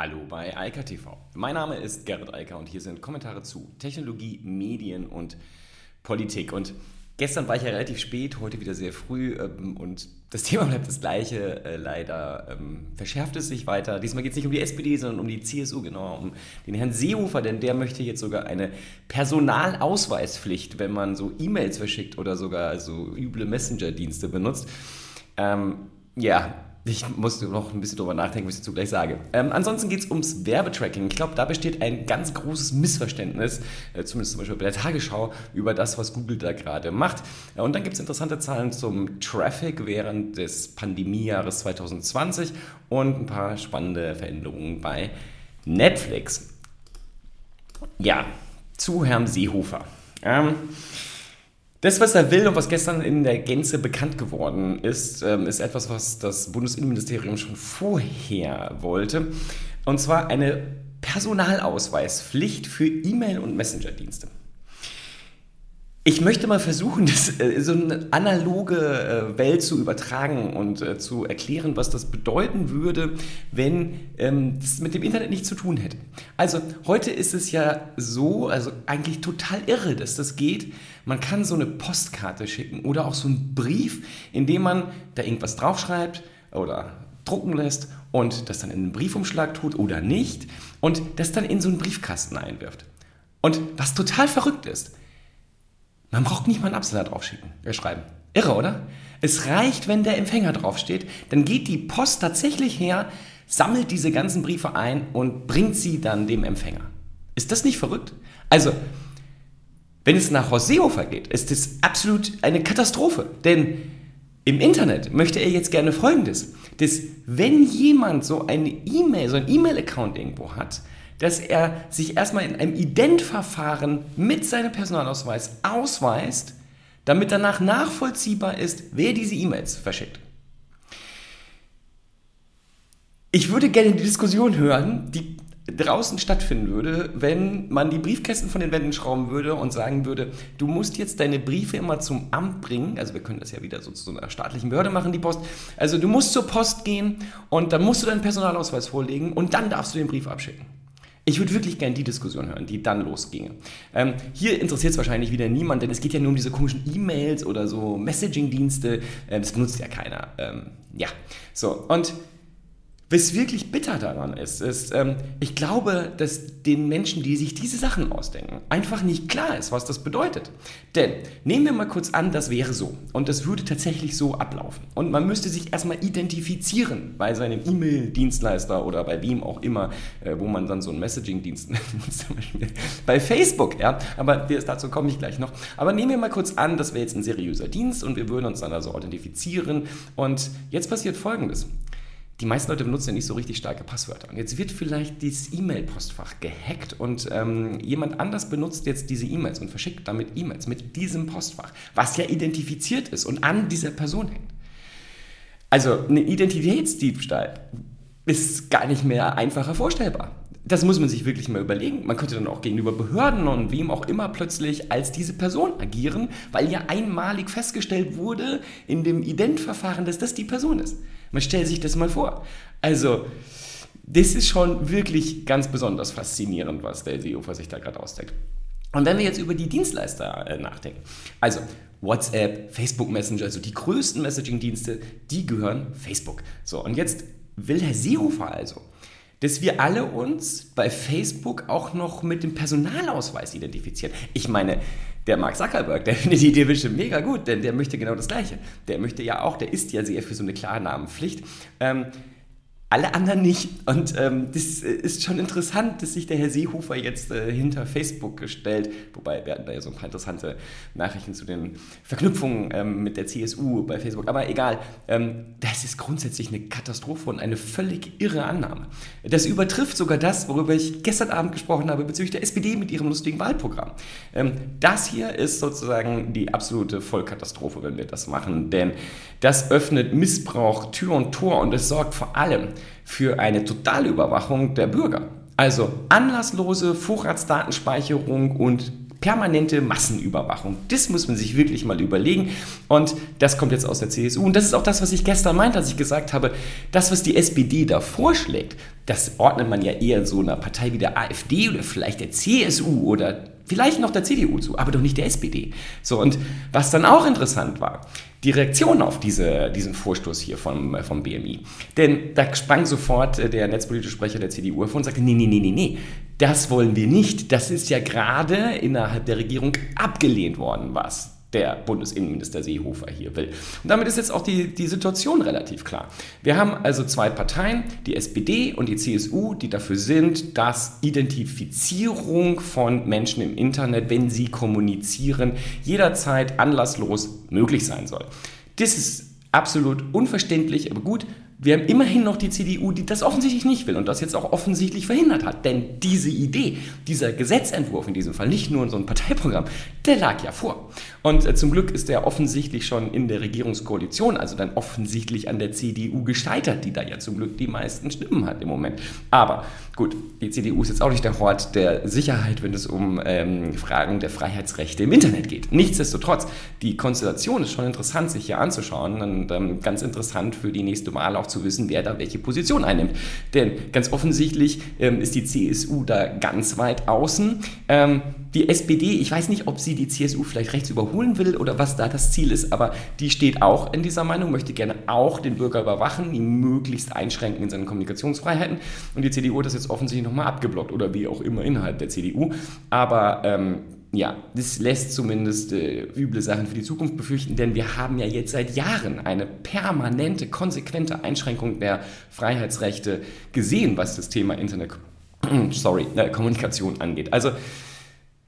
Hallo bei Eika TV. Mein Name ist Gerrit Eiker und hier sind Kommentare zu Technologie, Medien und Politik. Und gestern war ich ja relativ spät, heute wieder sehr früh ähm, und das Thema bleibt das gleiche. Äh, leider ähm, verschärft es sich weiter. Diesmal geht es nicht um die SPD, sondern um die CSU, genau, um den Herrn Seehofer, denn der möchte jetzt sogar eine Personalausweispflicht, wenn man so E-Mails verschickt oder sogar so üble Messenger-Dienste benutzt. Ähm, ja, ich muss noch ein bisschen drüber nachdenken, was ich dazu gleich sage. Ähm, ansonsten geht es ums Werbetracking. Ich glaube, da besteht ein ganz großes Missverständnis, äh, zumindest zum Beispiel bei der Tagesschau, über das, was Google da gerade macht. Ja, und dann gibt es interessante Zahlen zum Traffic während des Pandemiejahres 2020 und ein paar spannende Veränderungen bei Netflix. Ja, zu Herrn Seehofer. Ähm, das, was er will und was gestern in der Gänze bekannt geworden ist, ähm, ist etwas, was das Bundesinnenministerium schon vorher wollte. Und zwar eine Personalausweispflicht für E-Mail- und Messenger-Dienste. Ich möchte mal versuchen, das, äh, so eine analoge äh, Welt zu übertragen und äh, zu erklären, was das bedeuten würde, wenn ähm, das mit dem Internet nichts zu tun hätte. Also heute ist es ja so, also eigentlich total irre, dass das geht. Man kann so eine Postkarte schicken oder auch so einen Brief, in dem man da irgendwas draufschreibt oder drucken lässt und das dann in einen Briefumschlag tut oder nicht und das dann in so einen Briefkasten einwirft. Und was total verrückt ist, man braucht nicht mal einen Absender draufschicken, äh, schreiben. Irre, oder? Es reicht, wenn der Empfänger draufsteht. Dann geht die Post tatsächlich her, sammelt diese ganzen Briefe ein und bringt sie dann dem Empfänger. Ist das nicht verrückt? Also, wenn es nach Horst Seehofer geht, ist das absolut eine Katastrophe. Denn im Internet möchte er jetzt gerne Folgendes, dass wenn jemand so eine E-Mail, so ein E-Mail-Account irgendwo hat, dass er sich erstmal in einem Identverfahren mit seinem Personalausweis ausweist, damit danach nachvollziehbar ist, wer diese E-Mails verschickt. Ich würde gerne die Diskussion hören, die draußen stattfinden würde, wenn man die Briefkästen von den Wänden schrauben würde und sagen würde, du musst jetzt deine Briefe immer zum Amt bringen, also wir können das ja wieder so zu einer staatlichen Behörde machen, die Post, also du musst zur Post gehen und dann musst du deinen Personalausweis vorlegen und dann darfst du den Brief abschicken. Ich würde wirklich gerne die Diskussion hören, die dann losginge. Ähm, hier interessiert es wahrscheinlich wieder niemand, denn es geht ja nur um diese komischen E-Mails oder so Messaging-Dienste. Ähm, das benutzt ja keiner. Ähm, ja, so. Und was wirklich bitter daran ist, ist, ähm, ich glaube, dass den Menschen, die sich diese Sachen ausdenken, einfach nicht klar ist, was das bedeutet. Denn nehmen wir mal kurz an, das wäre so und das würde tatsächlich so ablaufen. Und man müsste sich erstmal identifizieren bei seinem E-Mail-Dienstleister oder bei wem auch immer, äh, wo man dann so einen Messaging-Dienst nennt, bei Facebook, ja. Aber dazu komme ich gleich noch. Aber nehmen wir mal kurz an, das wäre jetzt ein seriöser Dienst und wir würden uns dann also identifizieren. Und jetzt passiert Folgendes die meisten Leute benutzen ja nicht so richtig starke Passwörter. Und jetzt wird vielleicht dieses E-Mail-Postfach gehackt und ähm, jemand anders benutzt jetzt diese E-Mails und verschickt damit E-Mails mit diesem Postfach, was ja identifiziert ist und an dieser Person hängt. Also ein Identitätsdiebstahl ist gar nicht mehr einfacher vorstellbar. Das muss man sich wirklich mal überlegen. Man könnte dann auch gegenüber Behörden und wem auch immer plötzlich als diese Person agieren, weil ja einmalig festgestellt wurde in dem Identverfahren, dass das die Person ist. Man stellt sich das mal vor. Also, das ist schon wirklich ganz besonders faszinierend, was der Seehofer sich da gerade ausdenkt. Und wenn wir jetzt über die Dienstleister äh, nachdenken, also WhatsApp, Facebook Messenger, also die größten Messaging-Dienste, die gehören Facebook. So, und jetzt will Herr Seehofer also, dass wir alle uns bei Facebook auch noch mit dem Personalausweis identifizieren. Ich meine, der Mark Zuckerberg, der findet die Idee bestimmt mega gut, denn der möchte genau das Gleiche. Der möchte ja auch, der ist ja sehr für so eine Klarnamenpflicht. Ähm, alle anderen nicht. Und ähm, das äh, ist schon interessant, dass sich der Herr Seehofer jetzt äh, hinter Facebook gestellt, wobei wir hatten da ja so ein paar interessante Nachrichten zu den Verknüpfungen ähm, mit der CSU bei Facebook. Aber egal, ähm, das ist grundsätzlich eine Katastrophe und eine völlig irre Annahme. Das übertrifft sogar das, worüber ich gestern Abend gesprochen habe bezüglich der SPD mit ihrem lustigen Wahlprogramm. Ähm, das hier ist sozusagen die absolute Vollkatastrophe, wenn wir das machen, denn das öffnet Missbrauch Tür und Tor und es sorgt vor allem für eine Totalüberwachung der Bürger. Also anlasslose Vorratsdatenspeicherung und permanente Massenüberwachung. Das muss man sich wirklich mal überlegen. Und das kommt jetzt aus der CSU. Und das ist auch das, was ich gestern meinte, als ich gesagt habe, das, was die SPD da vorschlägt, das ordnet man ja eher so einer Partei wie der AfD oder vielleicht der CSU oder vielleicht noch der CDU zu, aber doch nicht der SPD. So, und was dann auch interessant war, die Reaktion auf diese, diesen Vorstoß hier vom, vom BMI. Denn da sprang sofort äh, der netzpolitische Sprecher der CDU hervor und sagte, nee, nee, nee, nee, nee, das wollen wir nicht. Das ist ja gerade innerhalb der Regierung abgelehnt worden, was der Bundesinnenminister Seehofer hier will. Und damit ist jetzt auch die, die Situation relativ klar. Wir haben also zwei Parteien, die SPD und die CSU, die dafür sind, dass Identifizierung von Menschen im Internet, wenn sie kommunizieren, jederzeit anlasslos möglich sein soll. Das ist absolut unverständlich, aber gut, wir haben immerhin noch die CDU, die das offensichtlich nicht will und das jetzt auch offensichtlich verhindert hat. Denn diese Idee, dieser Gesetzentwurf in diesem Fall, nicht nur so ein Parteiprogramm, der lag ja vor. Und äh, zum Glück ist der offensichtlich schon in der Regierungskoalition, also dann offensichtlich an der CDU gescheitert, die da ja zum Glück die meisten Stimmen hat im Moment. Aber gut, die CDU ist jetzt auch nicht der Hort der Sicherheit, wenn es um ähm, Fragen der Freiheitsrechte im Internet geht. Nichtsdestotrotz, die Konstellation ist schon interessant, sich hier anzuschauen und ähm, ganz interessant für die nächste Wahl auch zu wissen, wer da welche Position einnimmt. Denn ganz offensichtlich ähm, ist die CSU da ganz weit außen. Ähm, die SPD, ich weiß nicht, ob sie die CSU vielleicht rechts überholen will oder was da das Ziel ist, aber die steht auch in dieser Meinung, möchte gerne auch den Bürger überwachen, ihn möglichst einschränken in seinen Kommunikationsfreiheiten. Und die CDU hat das jetzt offensichtlich nochmal abgeblockt oder wie auch immer innerhalb der CDU. Aber ähm, ja, das lässt zumindest äh, üble Sachen für die Zukunft befürchten, denn wir haben ja jetzt seit Jahren eine permanente, konsequente Einschränkung der Freiheitsrechte gesehen, was das Thema Internet, sorry, äh, Kommunikation angeht. Also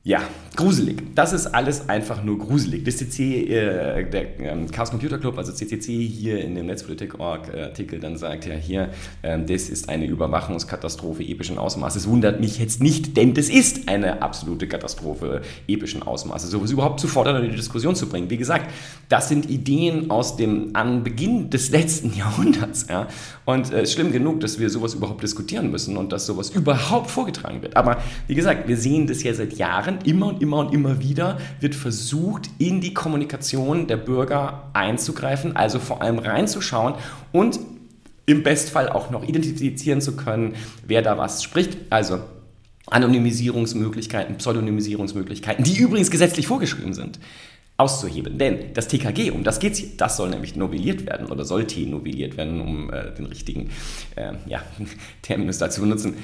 ja, gruselig. Das ist alles einfach nur gruselig. Das CC, äh, der ähm, Chaos Computer Club, also CCC hier in dem Netzpolitik.org-Artikel dann sagt ja hier, äh, das ist eine Überwachungskatastrophe epischen Ausmaßes. Wundert mich jetzt nicht, denn das ist eine absolute Katastrophe epischen Ausmaßes. Sowas überhaupt zu fordern und in die Diskussion zu bringen. Wie gesagt, das sind Ideen aus dem Anbeginn des letzten Jahrhunderts. Ja? Und es äh, ist schlimm genug, dass wir sowas überhaupt diskutieren müssen und dass sowas überhaupt vorgetragen wird. Aber wie gesagt, wir sehen das ja seit Jahren Jahren immer und immer und immer wieder wird versucht, in die Kommunikation der Bürger einzugreifen, also vor allem reinzuschauen und im Bestfall auch noch identifizieren zu können, wer da was spricht. Also Anonymisierungsmöglichkeiten, Pseudonymisierungsmöglichkeiten, die übrigens gesetzlich vorgeschrieben sind, auszuheben. Denn das TKG, um das geht es hier, das soll nämlich novelliert werden oder sollte novelliert werden, um äh, den richtigen äh, ja, Terminus dazu zu benutzen.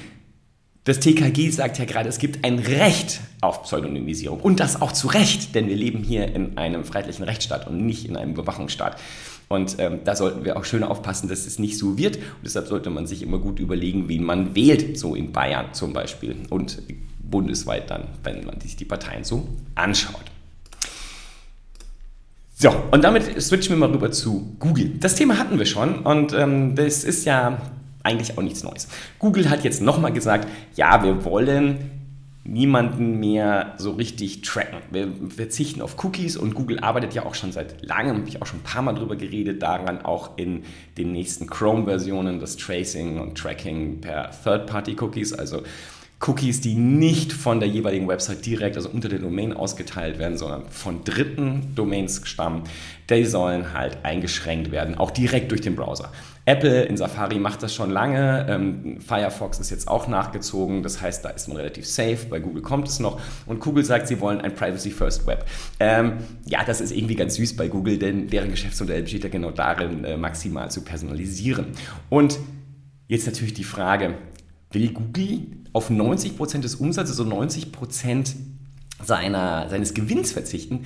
Das TKG sagt ja gerade, es gibt ein Recht auf Pseudonymisierung. Und das auch zu Recht, denn wir leben hier in einem freiheitlichen Rechtsstaat und nicht in einem Überwachungsstaat. Und ähm, da sollten wir auch schön aufpassen, dass es nicht so wird. Und deshalb sollte man sich immer gut überlegen, wen man wählt, so in Bayern zum Beispiel und bundesweit dann, wenn man sich die Parteien so anschaut. So, und damit switchen wir mal rüber zu Google. Das Thema hatten wir schon und ähm, das ist ja eigentlich auch nichts Neues. Google hat jetzt nochmal gesagt, ja, wir wollen niemanden mehr so richtig tracken. Wir verzichten auf Cookies und Google arbeitet ja auch schon seit langem, habe ich auch schon ein paar Mal drüber geredet, daran auch in den nächsten Chrome-Versionen das Tracing und Tracking per Third-Party-Cookies, also Cookies, die nicht von der jeweiligen Website direkt, also unter der Domain ausgeteilt werden, sondern von dritten Domains stammen, die sollen halt eingeschränkt werden, auch direkt durch den Browser. Apple in Safari macht das schon lange, ähm, Firefox ist jetzt auch nachgezogen, das heißt, da ist man relativ safe, bei Google kommt es noch und Google sagt, sie wollen ein Privacy-First Web. Ähm, ja, das ist irgendwie ganz süß bei Google, denn deren Geschäftsmodell besteht ja genau darin, äh, maximal zu personalisieren. Und jetzt natürlich die Frage, will Google auf 90% des Umsatzes, also 90% seiner, seines Gewinns verzichten?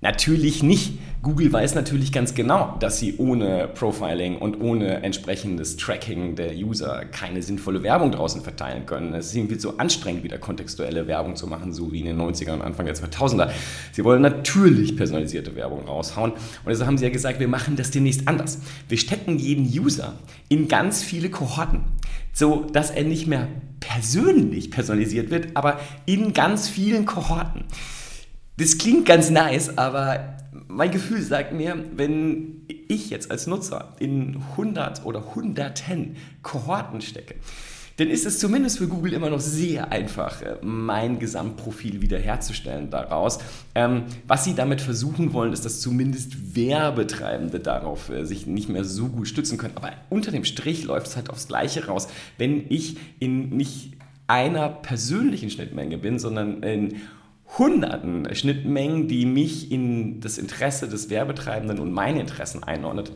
Natürlich nicht. Google weiß natürlich ganz genau, dass sie ohne Profiling und ohne entsprechendes Tracking der User keine sinnvolle Werbung draußen verteilen können. Es ist irgendwie so anstrengend, wieder kontextuelle Werbung zu machen, so wie in den 90er und Anfang der 2000er. Sie wollen natürlich personalisierte Werbung raushauen. Und deshalb haben sie ja gesagt, wir machen das demnächst anders. Wir stecken jeden User in ganz viele Kohorten, so dass er nicht mehr persönlich personalisiert wird, aber in ganz vielen Kohorten. Das klingt ganz nice, aber mein Gefühl sagt mir, wenn ich jetzt als Nutzer in 100 oder hunderten Kohorten stecke, dann ist es zumindest für Google immer noch sehr einfach, äh, mein Gesamtprofil wiederherzustellen daraus. Ähm, was sie damit versuchen wollen, ist, dass zumindest Werbetreibende darauf äh, sich nicht mehr so gut stützen können. Aber unter dem Strich läuft es halt aufs Gleiche raus. Wenn ich in nicht einer persönlichen Schnittmenge bin, sondern in hunderten Schnittmengen, die mich in das Interesse des Werbetreibenden und meine Interessen einordnet,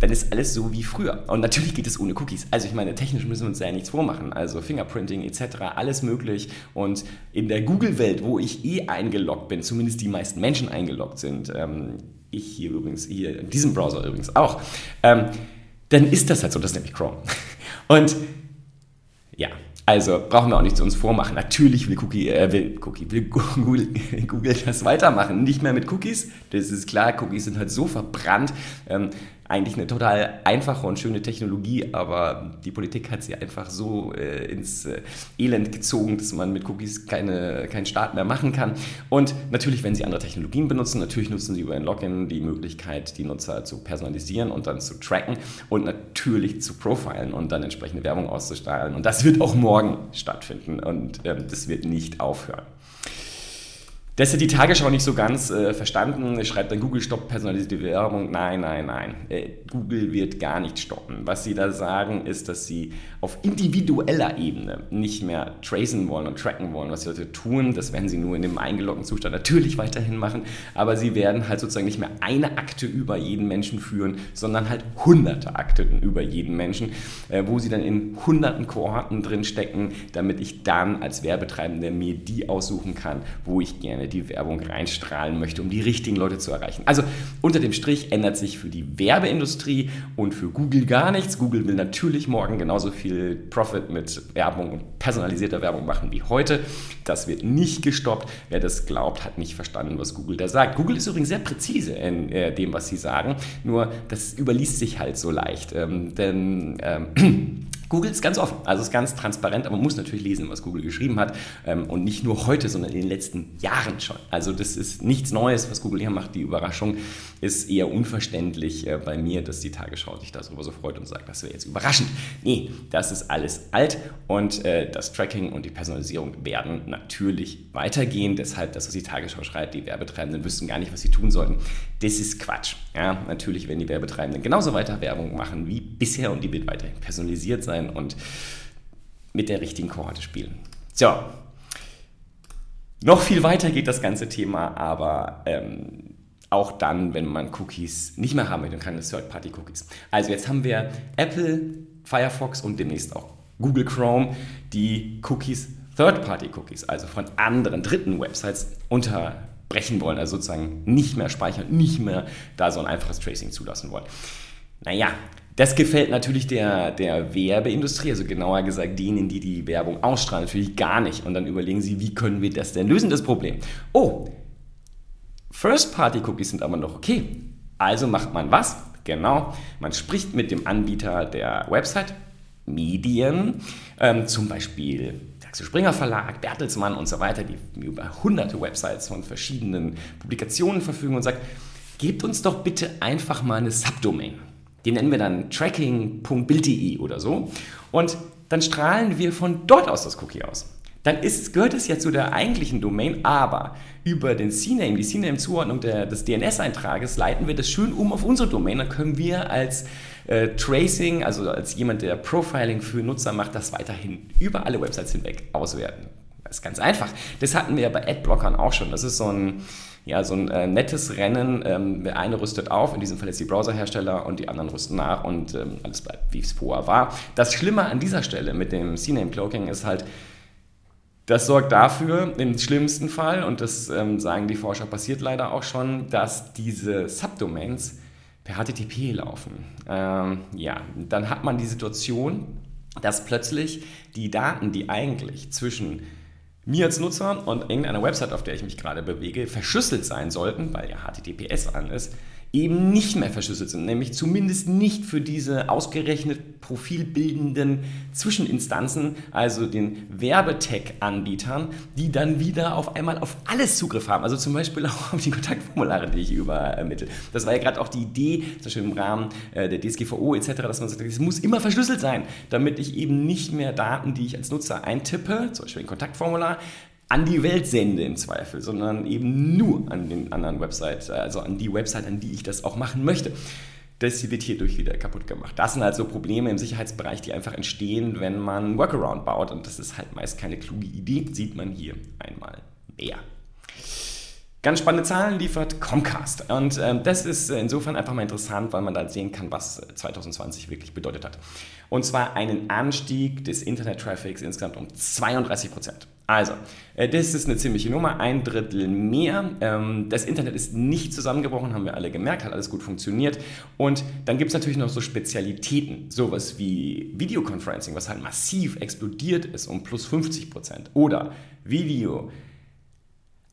dann ist alles so wie früher. Und natürlich geht es ohne Cookies. Also ich meine, technisch müssen wir uns ja nichts vormachen. Also Fingerprinting etc., alles möglich. Und in der Google-Welt, wo ich eh eingeloggt bin, zumindest die meisten Menschen eingeloggt sind, ähm, ich hier übrigens, hier in diesem Browser übrigens auch, ähm, dann ist das halt so, das ist nämlich Chrome. Und ja, also brauchen wir auch nicht zu uns vormachen. Natürlich will Cookie, äh, will, Cookie, will Google, Google das weitermachen. Nicht mehr mit Cookies, das ist klar. Cookies sind halt so verbrannt. Ähm, eigentlich eine total einfache und schöne Technologie, aber die Politik hat sie einfach so äh, ins äh, Elend gezogen, dass man mit Cookies keine, keinen Start mehr machen kann. Und natürlich, wenn sie andere Technologien benutzen, natürlich nutzen sie über ein Login die Möglichkeit, die Nutzer zu personalisieren und dann zu tracken und natürlich zu profilen und dann entsprechende Werbung auszustrahlen. Und das wird auch morgen stattfinden und ähm, das wird nicht aufhören. Das hat die Tagesschau nicht so ganz äh, verstanden. Schreibt dann Google stoppt personalisierte Werbung. Nein, nein, nein. Äh, Google wird gar nicht stoppen. Was sie da sagen, ist, dass sie auf individueller Ebene nicht mehr tracen wollen und tracken wollen, was sie heute tun. Das werden sie nur in dem eingeloggten Zustand natürlich weiterhin machen. Aber sie werden halt sozusagen nicht mehr eine Akte über jeden Menschen führen, sondern halt hunderte Akten über jeden Menschen, äh, wo sie dann in hunderten Kohorten drin stecken, damit ich dann als Werbetreibender mir die aussuchen kann, wo ich gerne die Werbung reinstrahlen möchte, um die richtigen Leute zu erreichen. Also unter dem Strich ändert sich für die Werbeindustrie und für Google gar nichts. Google will natürlich morgen genauso viel Profit mit Werbung und personalisierter Werbung machen wie heute. Das wird nicht gestoppt. Wer das glaubt, hat nicht verstanden, was Google da sagt. Google ist übrigens sehr präzise in äh, dem, was sie sagen, nur das überliest sich halt so leicht. Ähm, denn ähm, Google ist ganz offen, also ist ganz transparent, aber man muss natürlich lesen, was Google geschrieben hat ähm, und nicht nur heute, sondern in den letzten Jahren schon. Also das ist nichts Neues, was Google hier macht. Die Überraschung ist eher unverständlich äh, bei mir, dass die Tagesschau sich darüber so freut und sagt, das wäre jetzt überraschend. Nee, das ist alles alt und äh, das Tracking und die Personalisierung werden natürlich weitergehen. Deshalb, das, was die Tagesschau schreibt, die Werbetreibenden wüssten gar nicht, was sie tun sollten. Das ist Quatsch. Ja, natürlich werden die Werbetreibenden genauso weiter Werbung machen wie bisher und die wird weiterhin personalisiert sein sein und mit der richtigen Kohorte spielen. So, noch viel weiter geht das ganze Thema, aber ähm, auch dann, wenn man Cookies nicht mehr haben möchte, dann keine Third-Party-Cookies. Also jetzt haben wir Apple, Firefox und demnächst auch Google Chrome, die Cookies, Third-Party-Cookies, also von anderen dritten Websites unterbrechen wollen, also sozusagen nicht mehr speichern, nicht mehr da so ein einfaches Tracing zulassen wollen. Naja, das gefällt natürlich der, der Werbeindustrie, also genauer gesagt denen, die die Werbung ausstrahlen, natürlich gar nicht. Und dann überlegen sie, wie können wir das denn lösen, das Problem. Oh, First-Party-Cookies sind aber noch okay. Also macht man was? Genau, man spricht mit dem Anbieter der Website, Medien, ähm, zum Beispiel Axel Springer Verlag, Bertelsmann und so weiter, die über hunderte Websites von verschiedenen Publikationen verfügen und sagt, gebt uns doch bitte einfach mal eine Subdomain. Die nennen wir dann tracking.bild.de oder so. Und dann strahlen wir von dort aus das Cookie aus. Dann ist, gehört es ja zu der eigentlichen Domain, aber über den CNAME, die CNAME-Zuordnung des DNS-Eintrages, leiten wir das schön um auf unsere Domain. Dann können wir als äh, Tracing, also als jemand, der Profiling für Nutzer macht, das weiterhin über alle Websites hinweg auswerten. Das ist ganz einfach. Das hatten wir ja bei Adblockern auch schon. Das ist so ein ja, so ein äh, nettes Rennen. Ähm, der eine rüstet auf, in diesem Fall jetzt die Browserhersteller, und die anderen rüsten nach und ähm, alles bleibt, wie es vorher war. Das Schlimme an dieser Stelle mit dem CNAME Cloaking ist halt, das sorgt dafür, im schlimmsten Fall, und das ähm, sagen die Forscher, passiert leider auch schon, dass diese Subdomains per HTTP laufen. Ähm, ja, dann hat man die Situation, dass plötzlich die Daten, die eigentlich zwischen mir als Nutzer und irgendeiner Website, auf der ich mich gerade bewege, verschlüsselt sein sollten, weil ja HTTPS an ist, eben nicht mehr verschlüsselt sind, nämlich zumindest nicht für diese ausgerechnet profilbildenden Zwischeninstanzen, also den Werbetech-Anbietern, die dann wieder auf einmal auf alles Zugriff haben, also zum Beispiel auch auf die Kontaktformulare, die ich übermittle. Das war ja gerade auch die Idee, zum Beispiel im Rahmen äh, der DSGVO etc., dass man sagt, es muss immer verschlüsselt sein, damit ich eben nicht mehr Daten, die ich als Nutzer eintippe, zum Beispiel ein Kontaktformular, an die Welt sende im Zweifel, sondern eben nur an den anderen Websites, also an die Website, an die ich das auch machen möchte. Das wird hierdurch wieder kaputt gemacht. Das sind halt so Probleme im Sicherheitsbereich, die einfach entstehen, wenn man Workaround baut. Und das ist halt meist keine kluge Idee, sieht man hier einmal mehr. Ganz spannende Zahlen liefert Comcast. Und ähm, das ist insofern einfach mal interessant, weil man da sehen kann, was 2020 wirklich bedeutet hat. Und zwar einen Anstieg des Internet-Traffics insgesamt um 32 Prozent. Also, äh, das ist eine ziemliche Nummer, ein Drittel mehr. Ähm, das Internet ist nicht zusammengebrochen, haben wir alle gemerkt, hat alles gut funktioniert. Und dann gibt es natürlich noch so Spezialitäten, sowas wie Videoconferencing, was halt massiv explodiert ist um plus 50 Prozent. Oder Video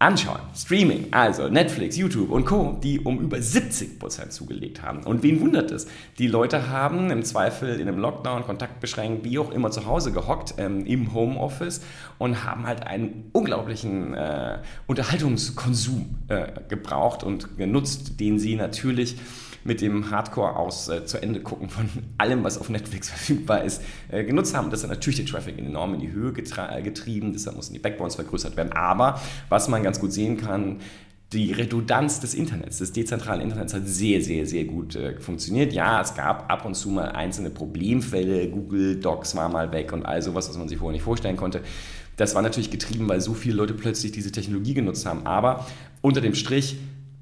anschauen. Streaming, also Netflix, YouTube und Co., die um über 70% zugelegt haben. Und wen wundert es? Die Leute haben im Zweifel in einem Lockdown, kontaktbeschränkt, wie auch immer zu Hause gehockt ähm, im Homeoffice und haben halt einen unglaublichen äh, Unterhaltungskonsum äh, gebraucht und genutzt, den sie natürlich mit dem Hardcore aus äh, zu Ende gucken von allem, was auf Netflix verfügbar ist, äh, genutzt haben. Das hat natürlich den Traffic enorm in die Höhe äh, getrieben, deshalb mussten die Backbones vergrößert werden. Aber was man ganz gut sehen kann, die Redundanz des Internets, des dezentralen Internets hat sehr, sehr, sehr gut äh, funktioniert. Ja, es gab ab und zu mal einzelne Problemfälle, Google Docs war mal weg und all sowas, was man sich vorher nicht vorstellen konnte. Das war natürlich getrieben, weil so viele Leute plötzlich diese Technologie genutzt haben. Aber unter dem Strich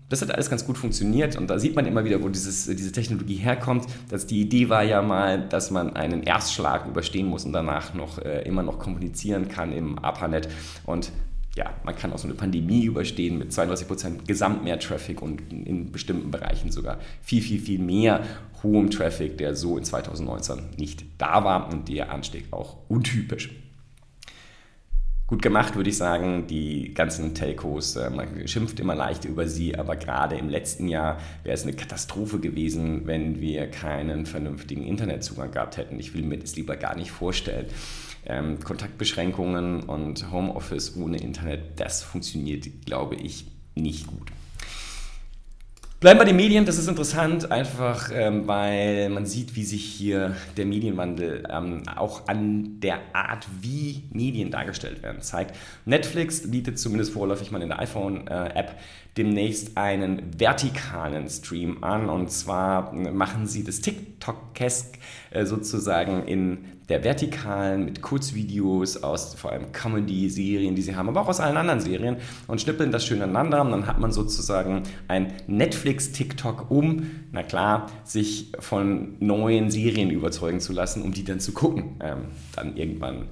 das hat alles ganz gut funktioniert und da sieht man immer wieder, wo dieses, diese Technologie herkommt. Dass die Idee war ja mal, dass man einen Erstschlag überstehen muss und danach noch äh, immer noch kommunizieren kann im ARPANET. Und ja, man kann auch so eine Pandemie überstehen mit 32% Gesamtmehr-Traffic und in bestimmten Bereichen sogar viel, viel, viel mehr hohem Traffic, der so in 2019 nicht da war und der Anstieg auch untypisch gut gemacht, würde ich sagen. Die ganzen Telcos, äh, man schimpft immer leicht über sie, aber gerade im letzten Jahr wäre es eine Katastrophe gewesen, wenn wir keinen vernünftigen Internetzugang gehabt hätten. Ich will mir das lieber gar nicht vorstellen. Ähm, Kontaktbeschränkungen und Homeoffice ohne Internet, das funktioniert, glaube ich, nicht gut. Bleiben bei den Medien, das ist interessant, einfach ähm, weil man sieht, wie sich hier der Medienwandel ähm, auch an der Art, wie Medien dargestellt werden, zeigt. Netflix bietet zumindest vorläufig mal in der iPhone-App demnächst einen vertikalen Stream an und zwar machen sie das TikTok-Kesk äh, sozusagen in der Vertikalen mit Kurzvideos aus vor allem Comedy-Serien, die sie haben, aber auch aus allen anderen Serien und schnippeln das schön aneinander und dann hat man sozusagen ein Netflix-TikTok, um, na klar, sich von neuen Serien überzeugen zu lassen, um die dann zu gucken. Ähm, dann irgendwann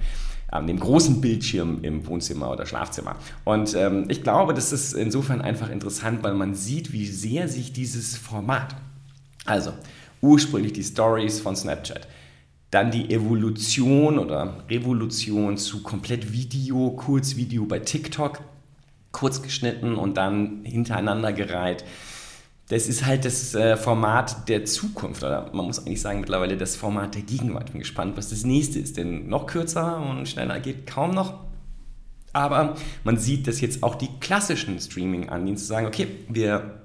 an dem großen Bildschirm im Wohnzimmer oder Schlafzimmer. Und ähm, ich glaube, das ist insofern einfach interessant, weil man sieht, wie sehr sich dieses Format, also ursprünglich die Stories von Snapchat, dann die Evolution oder Revolution zu komplett Video, Kurzvideo bei TikTok, kurz geschnitten und dann hintereinander gereiht. Das ist halt das äh, Format der Zukunft, oder man muss eigentlich sagen mittlerweile das Format der Gegenwart. Ich bin gespannt, was das nächste ist, denn noch kürzer und schneller geht kaum noch. Aber man sieht, dass jetzt auch die klassischen Streaming-Anbieter sagen, okay, wir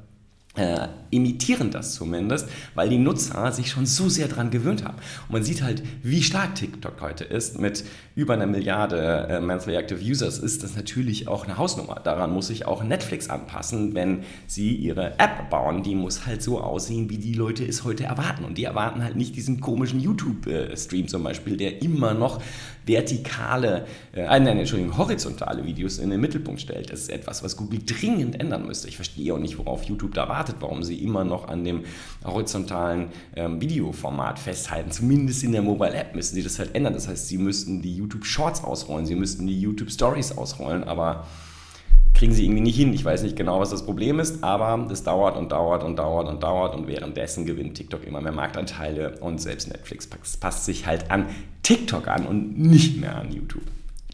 äh, imitieren das zumindest, weil die Nutzer sich schon so sehr daran gewöhnt haben. Und man sieht halt, wie stark TikTok heute ist. Mit über einer Milliarde äh, Monthly Active Users ist das natürlich auch eine Hausnummer. Daran muss sich auch Netflix anpassen, wenn sie ihre App bauen. Die muss halt so aussehen, wie die Leute es heute erwarten. Und die erwarten halt nicht diesen komischen YouTube-Stream zum Beispiel, der immer noch vertikale, äh, nein, Entschuldigung, horizontale Videos in den Mittelpunkt stellt. Das ist etwas, was Google dringend ändern müsste. Ich verstehe auch nicht, worauf YouTube da wartet, warum sie immer noch an dem horizontalen ähm, Videoformat festhalten. Zumindest in der Mobile App müssen sie das halt ändern. Das heißt, sie müssten die YouTube Shorts ausrollen, sie müssten die YouTube Stories ausrollen, aber kriegen sie irgendwie nicht hin. Ich weiß nicht genau, was das Problem ist, aber es dauert und dauert und dauert und dauert und währenddessen gewinnt TikTok immer mehr Marktanteile und selbst Netflix passt sich halt an TikTok an und nicht mehr an YouTube.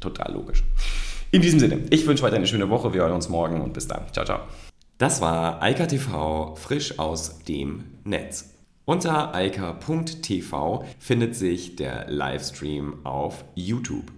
Total logisch. In diesem Sinne, ich wünsche weiter eine schöne Woche. Wir hören uns morgen und bis dann. Ciao, ciao. Das war Eika TV frisch aus dem Netz. Unter eika.tv findet sich der Livestream auf YouTube.